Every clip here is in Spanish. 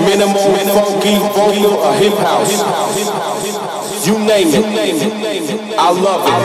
minimal, funky, vocal, or hip house. You name it, I love it.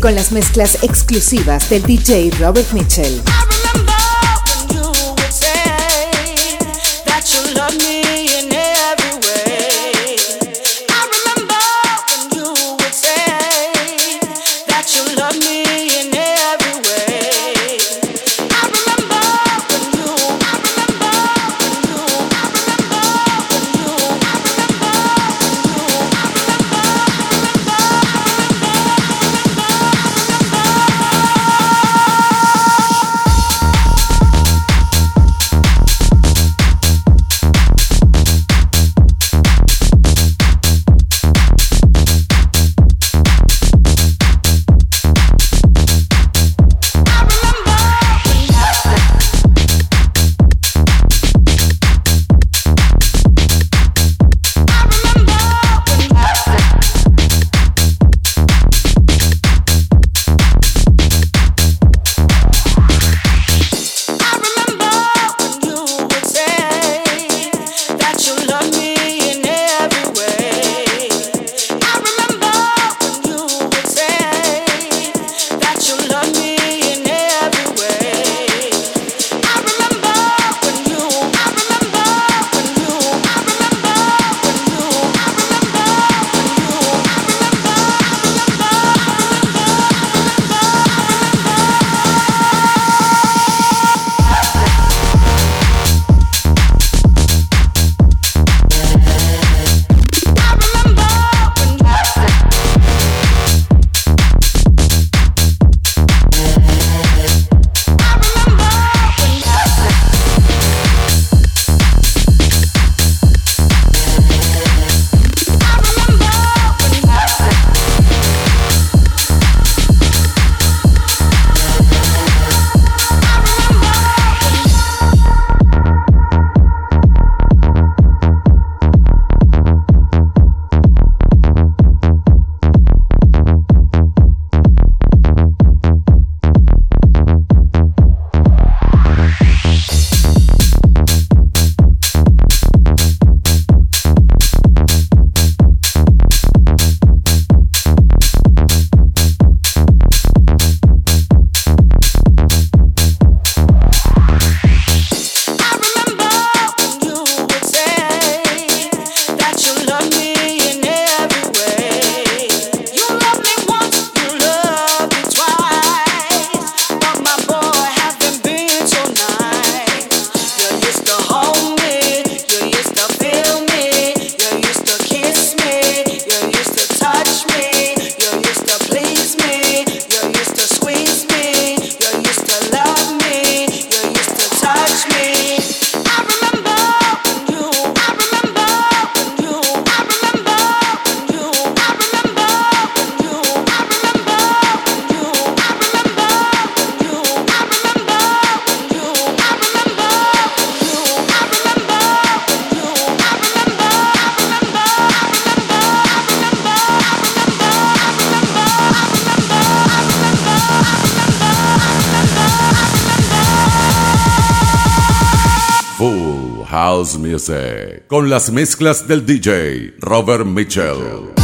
Con las mezclas exclusivas del DJ Robert Mitchell. Con las mezclas del DJ Robert Mitchell.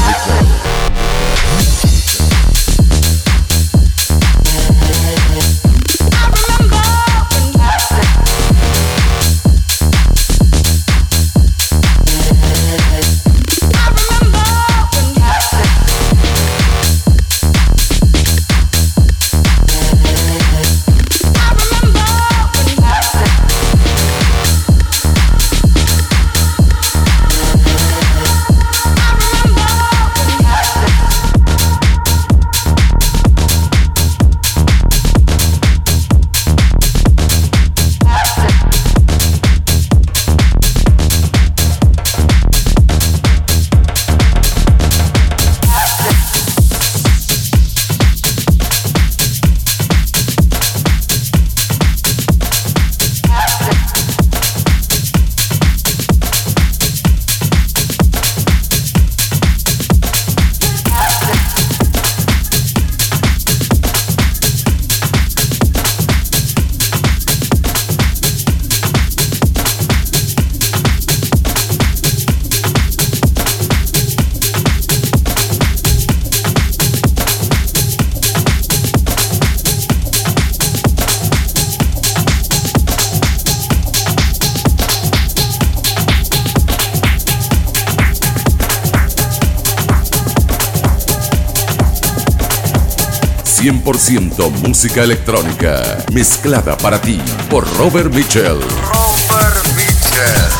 Música electrónica mezclada para ti por Robert Mitchell. Robert Mitchell.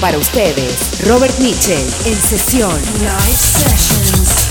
Para ustedes Robert Mitchell en sesión. Live sessions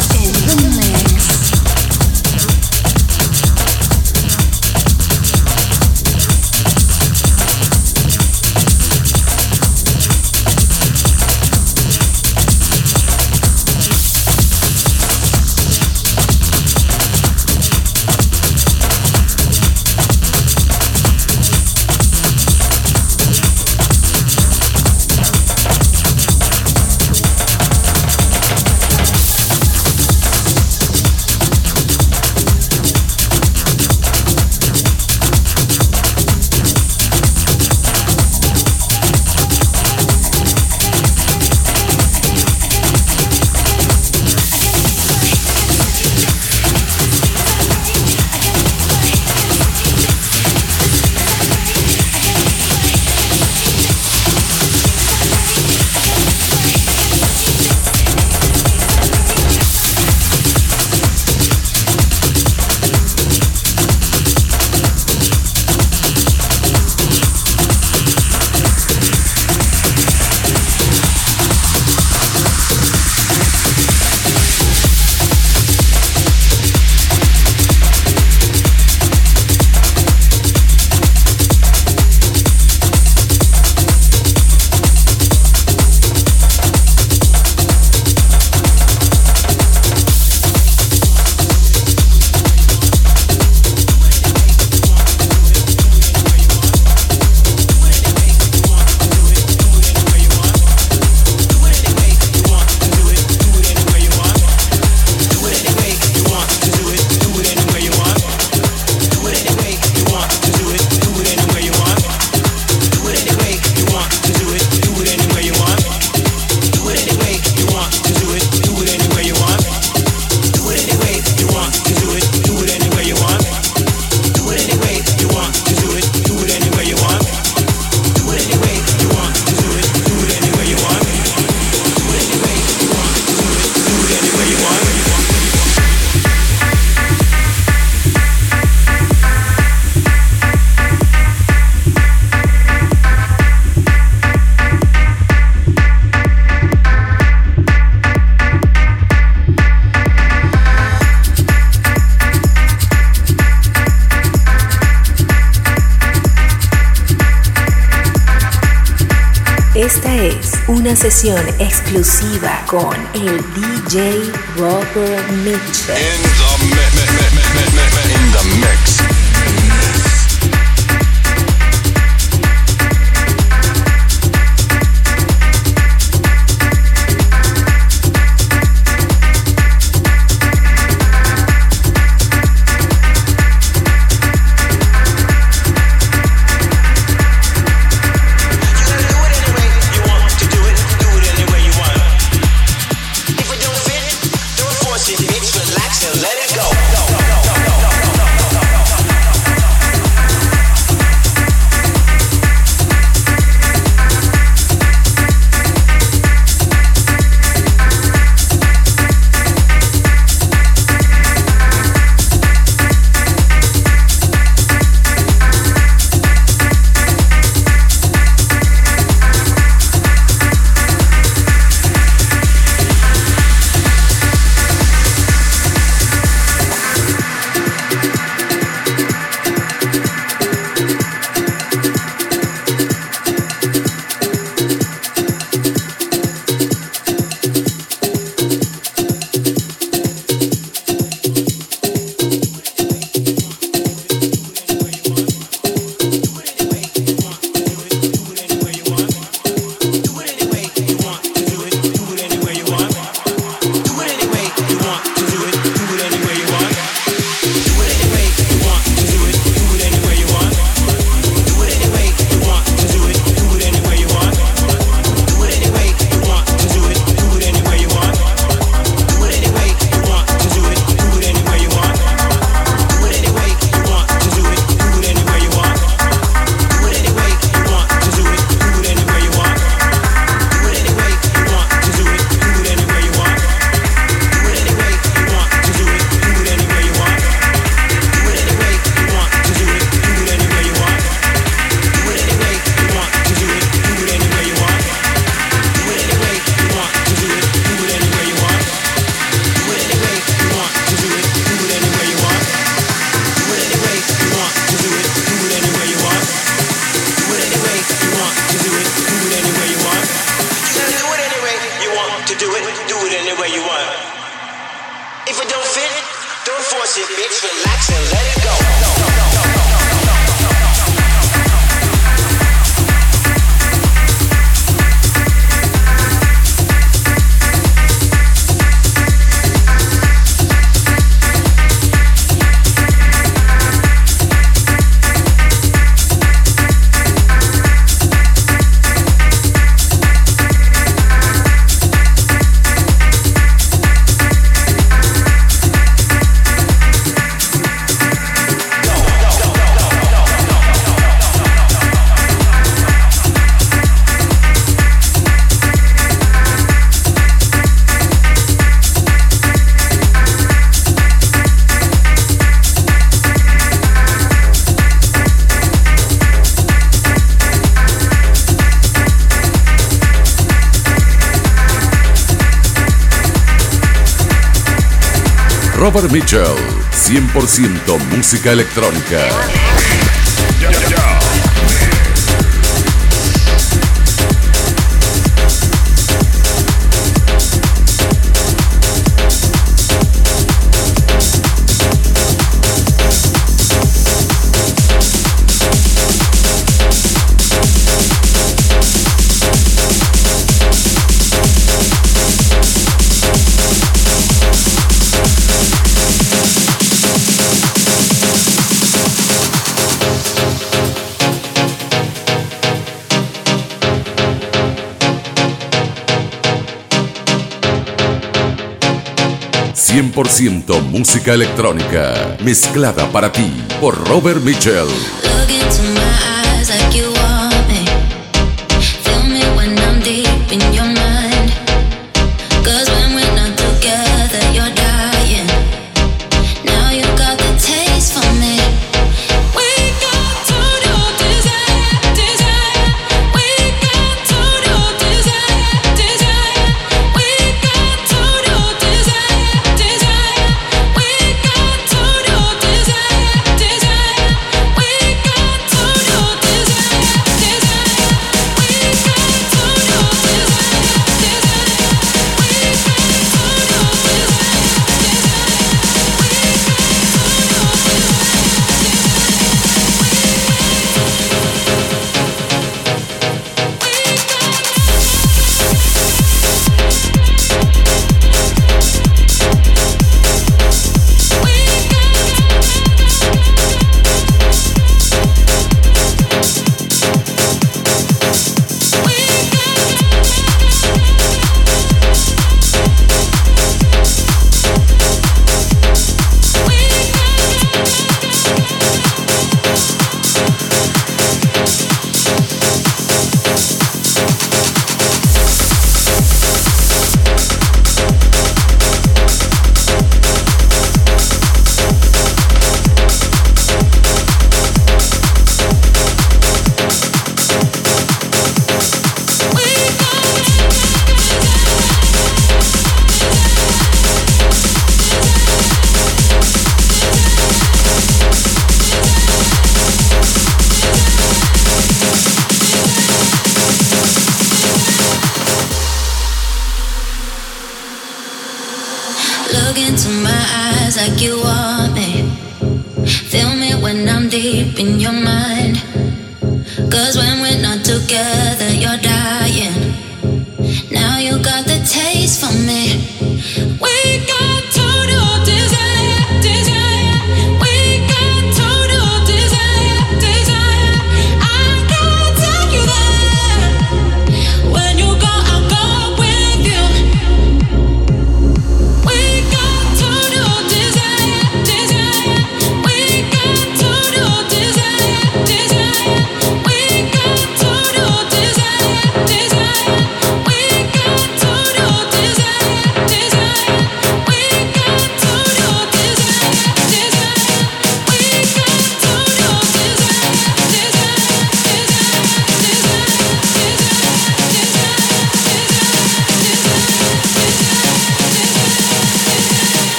exclusiva con el DJ Robert Mitchell. Robert Mitchell, 100% música electrónica. 100% música electrónica, mezclada para ti por Robert Mitchell.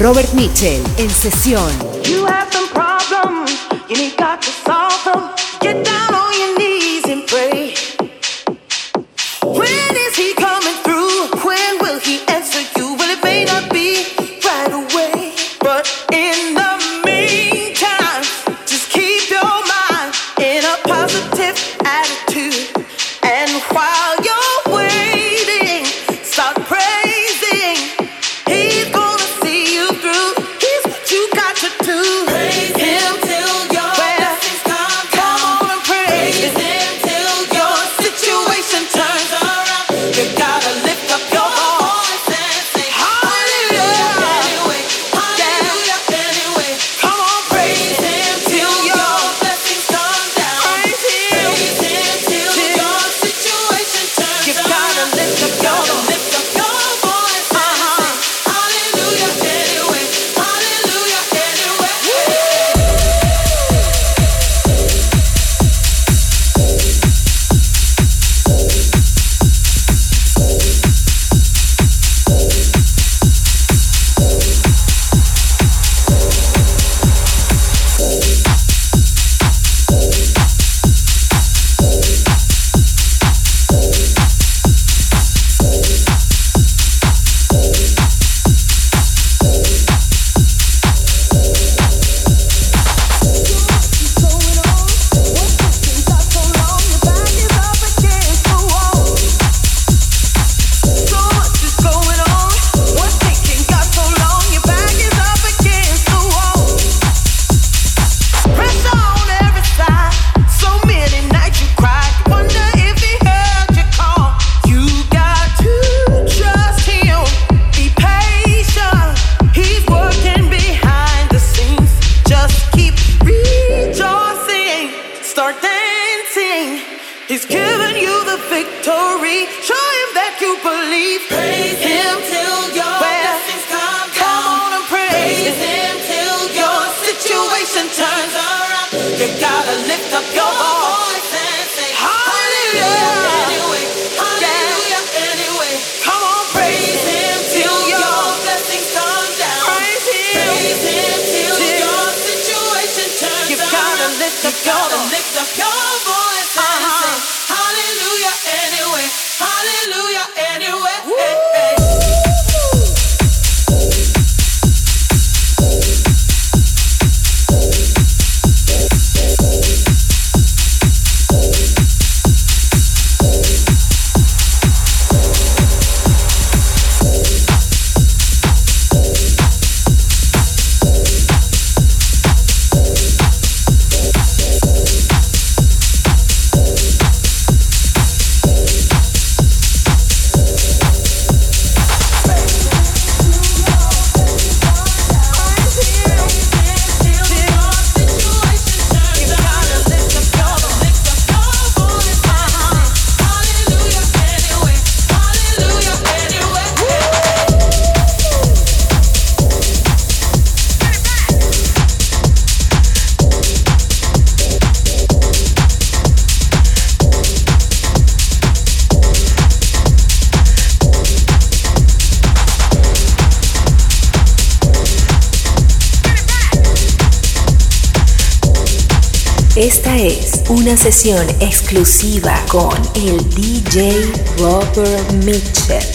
Robert Mitchell en sesión. Sesión exclusiva con el DJ Robert Mitchell.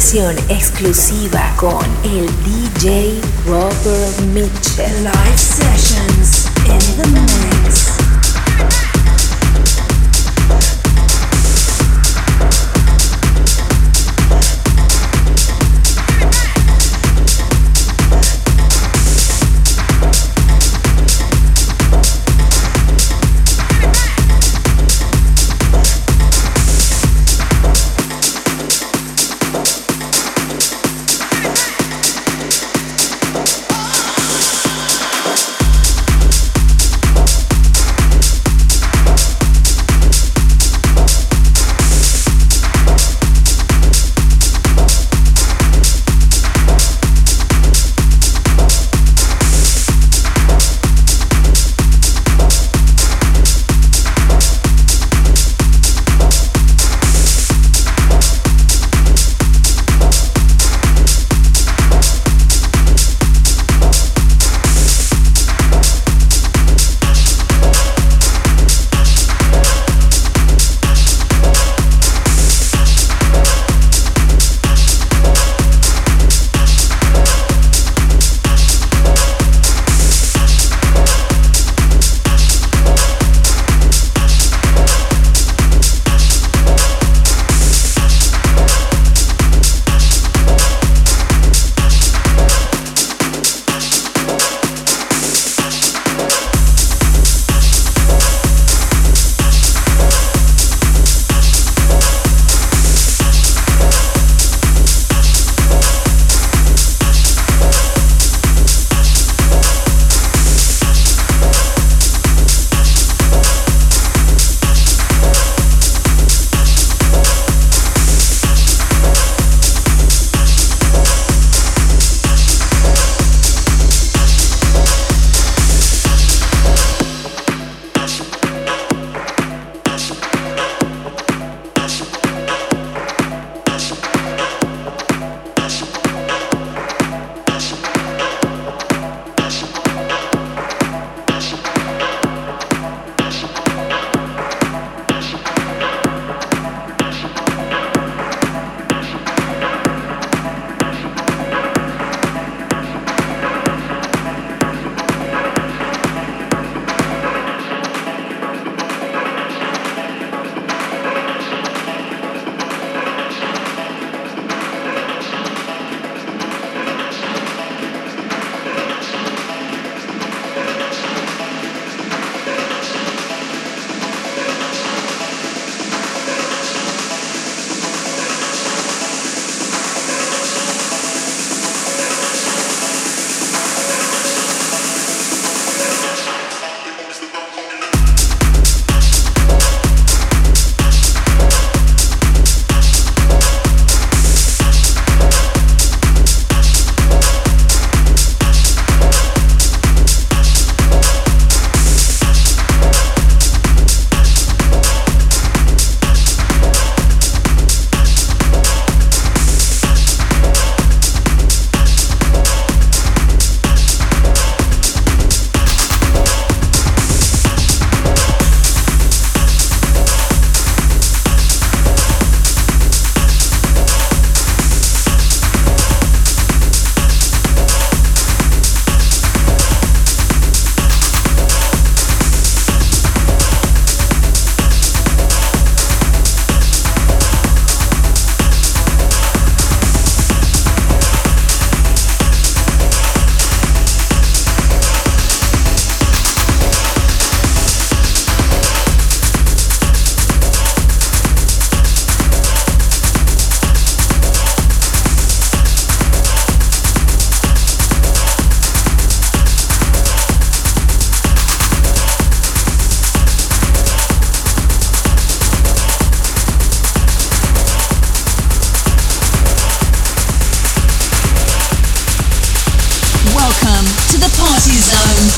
Sesión exclusiva con el DJ Robert Mitchell. Live sessions in the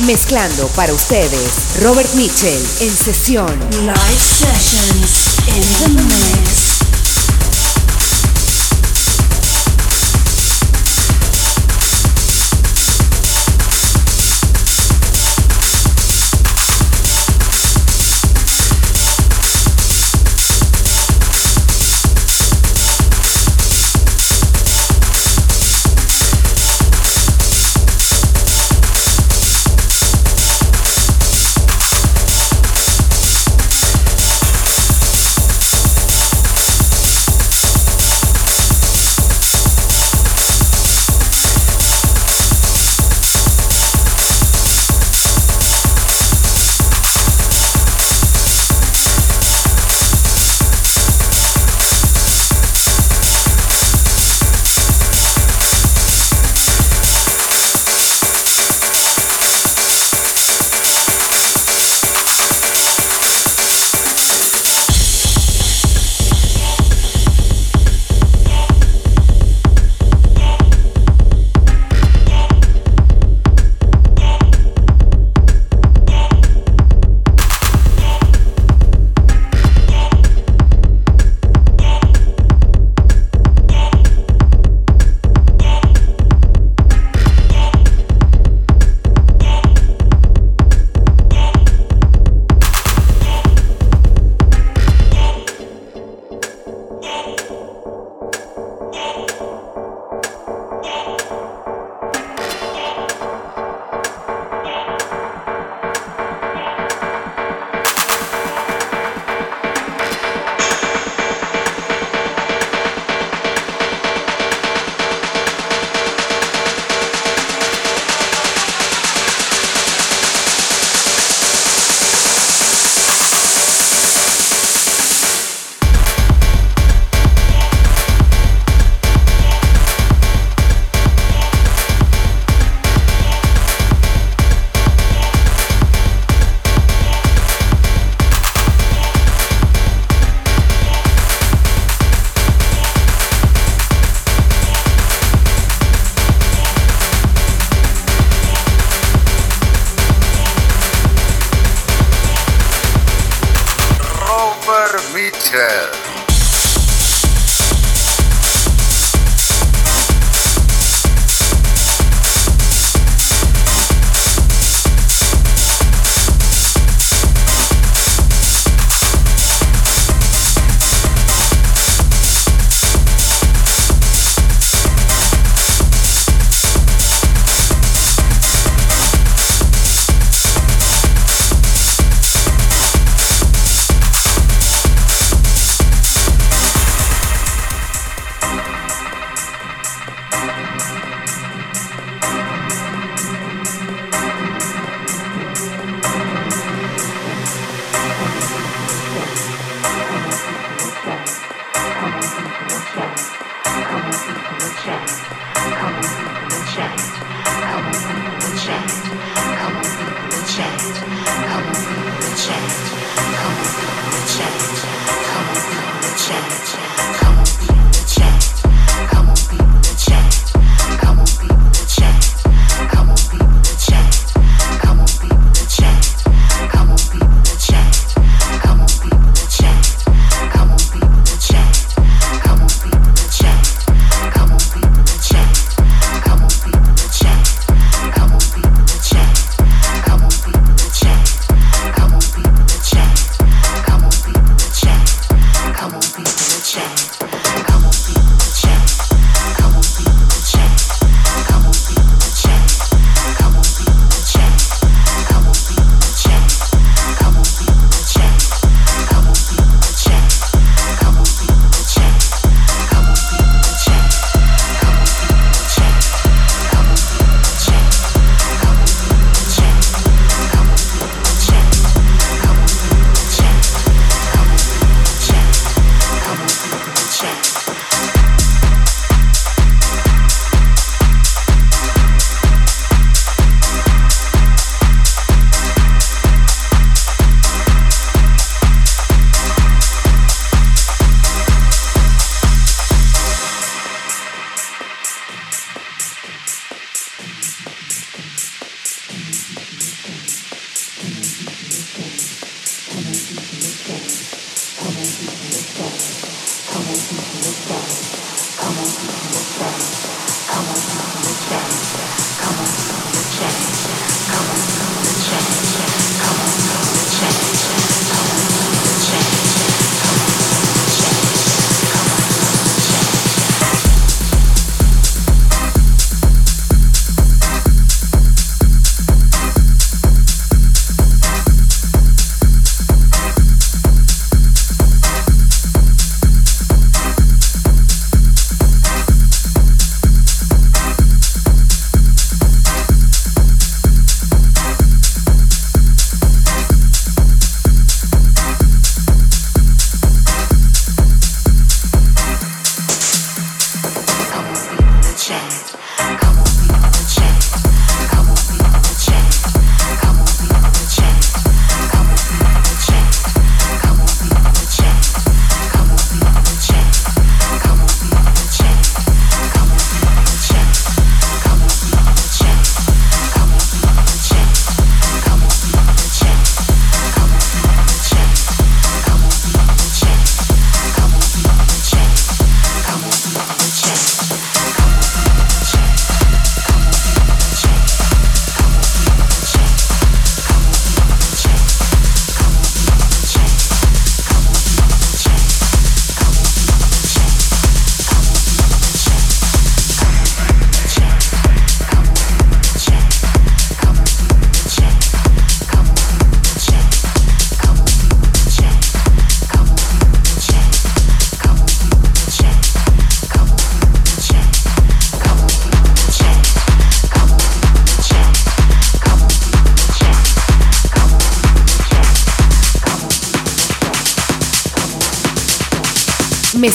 Mezclando para ustedes Robert Mitchell en sesión. Live sessions in the.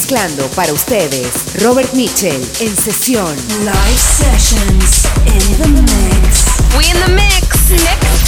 Mezclando para ustedes Robert Mitchell en sesión. Live sessions in the mix. We in the mix. Mix.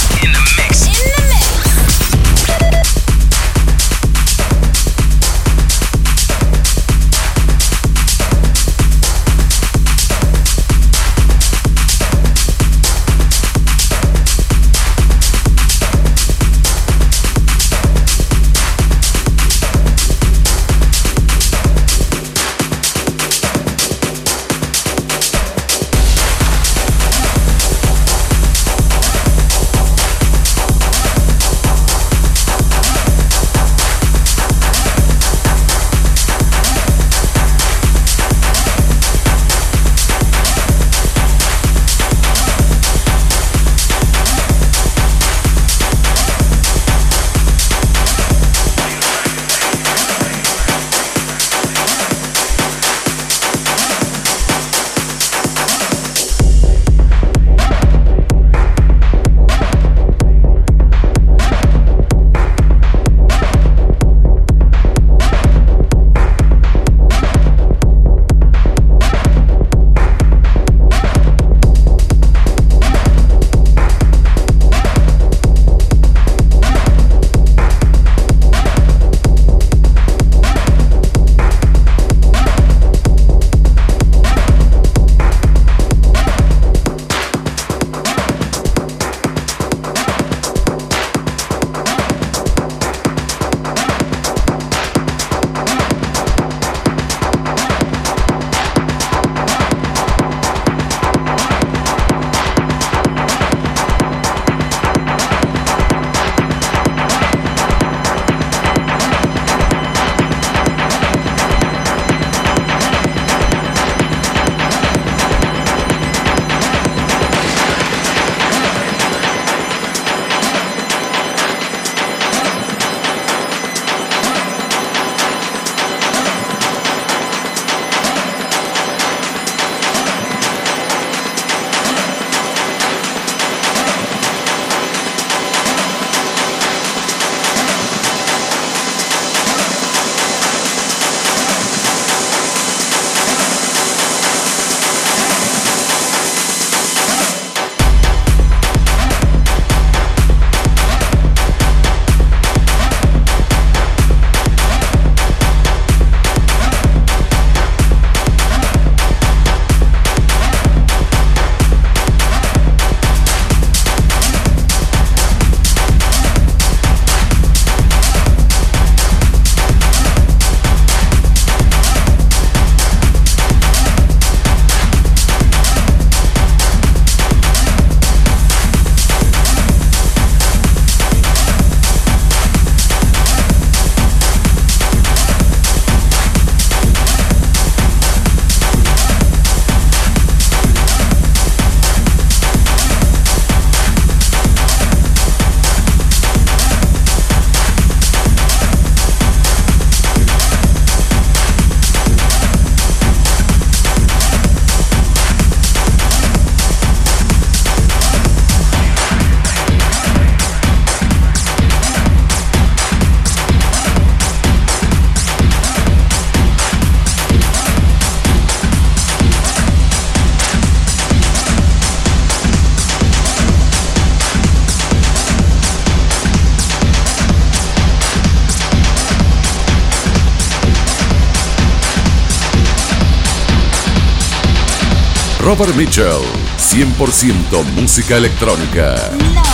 Robert Mitchell, 100% música electrónica.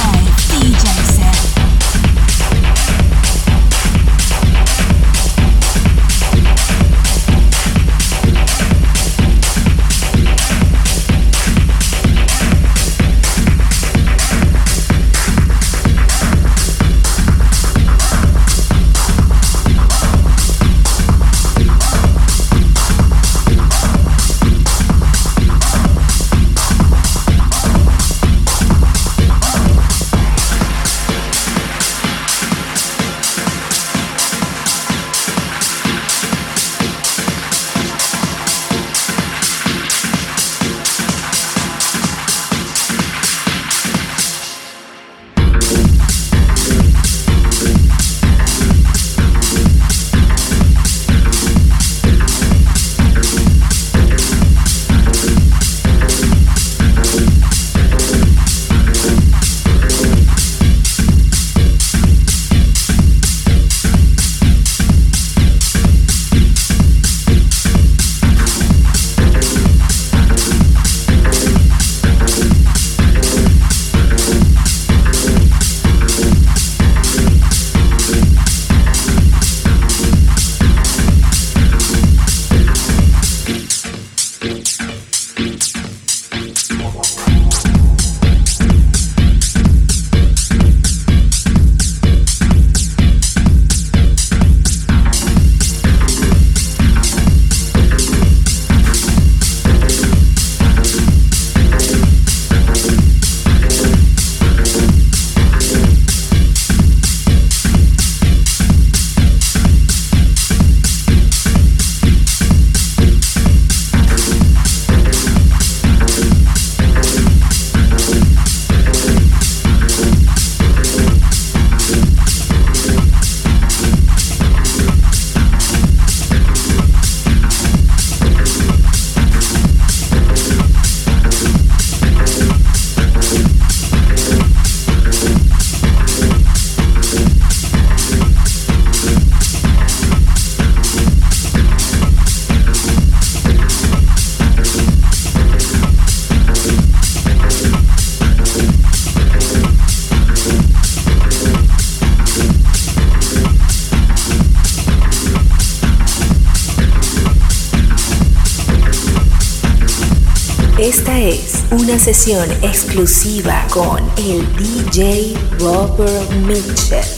sesión exclusiva con el DJ Robert Mitchell.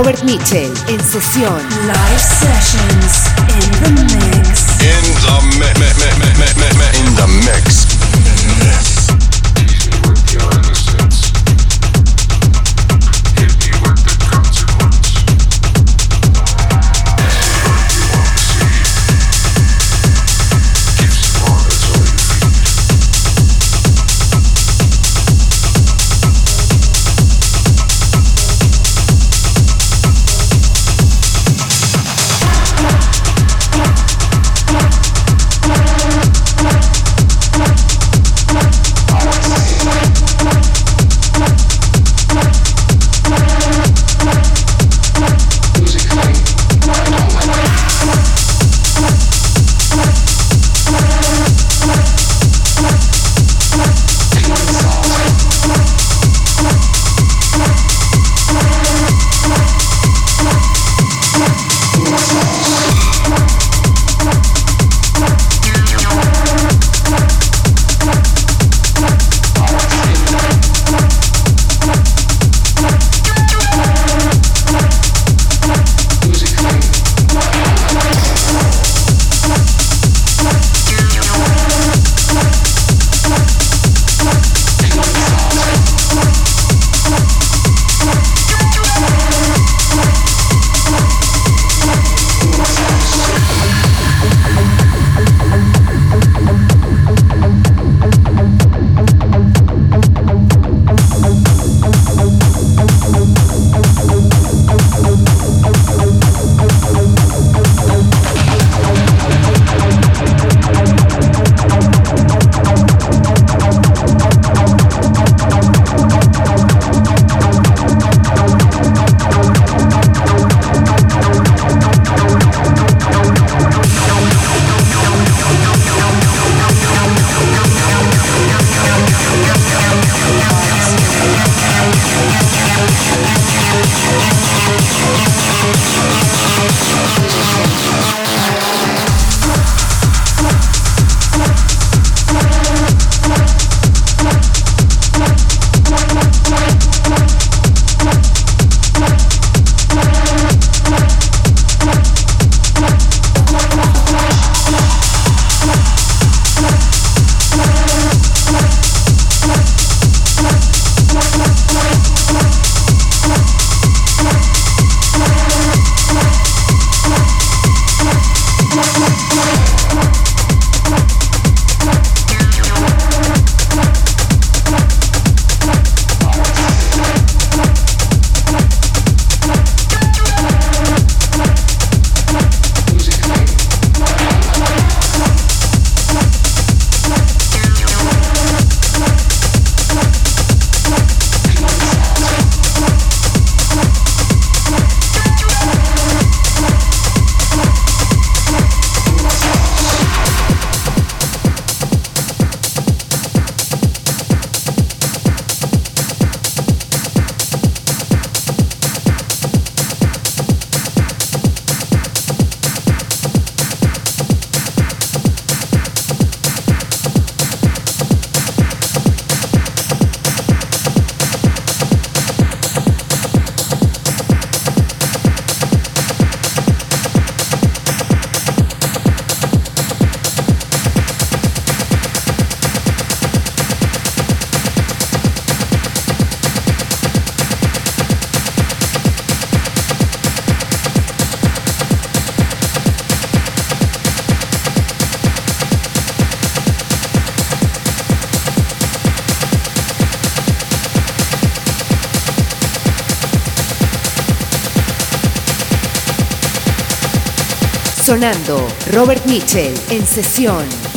Robert Mitchell en sesión. Live Session. Sonando Robert Mitchell en sesión.